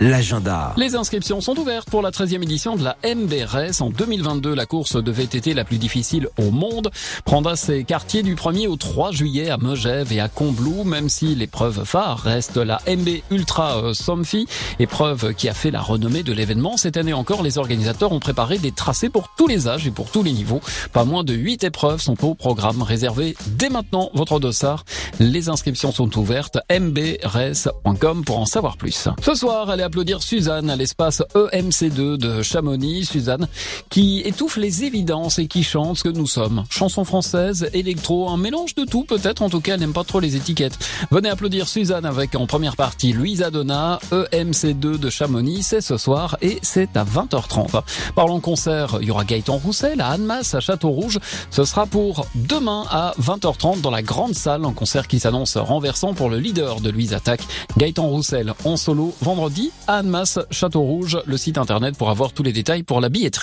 l'agenda. Les inscriptions sont ouvertes pour la 13e édition de la MBRS. En 2022, la course de VTT la plus difficile au monde prendra ses quartiers du 1er au 3 juillet à Megève et à Combloux, même si l'épreuve phare reste la MB Ultra euh, Somfy, épreuve qui a fait la renommée de l'événement. Cette année encore, les organisateurs ont préparé des tracés pour tous les âges et pour tous les niveaux. Pas moins de 8 épreuves sont au programme. Réservé dès maintenant votre dossard. Les inscriptions sont ouvertes. mbrs.com pour en savoir plus. Ce soir, allez applaudir Suzanne à l'espace EMC2 de Chamonix. Suzanne qui étouffe les évidences et qui chante ce que nous sommes. Chanson française, électro, un mélange de tout peut-être. En tout cas, elle n'aime pas trop les étiquettes. Venez applaudir Suzanne avec en première partie Louisa Donna, EMC2 de Chamonix. C'est ce soir et c'est à 20h30. Parlons concert, il y aura Gaëtan Roussel à Annemasse, à Château-Rouge. Ce sera pour demain à 20h30 dans la grande salle, un concert qui s'annonce renversant pour le leader de Louise Attaque, Gaëtan Roussel en solo vendredi Annemasse, Château-Rouge, le site internet pour avoir tous les détails pour la billetterie.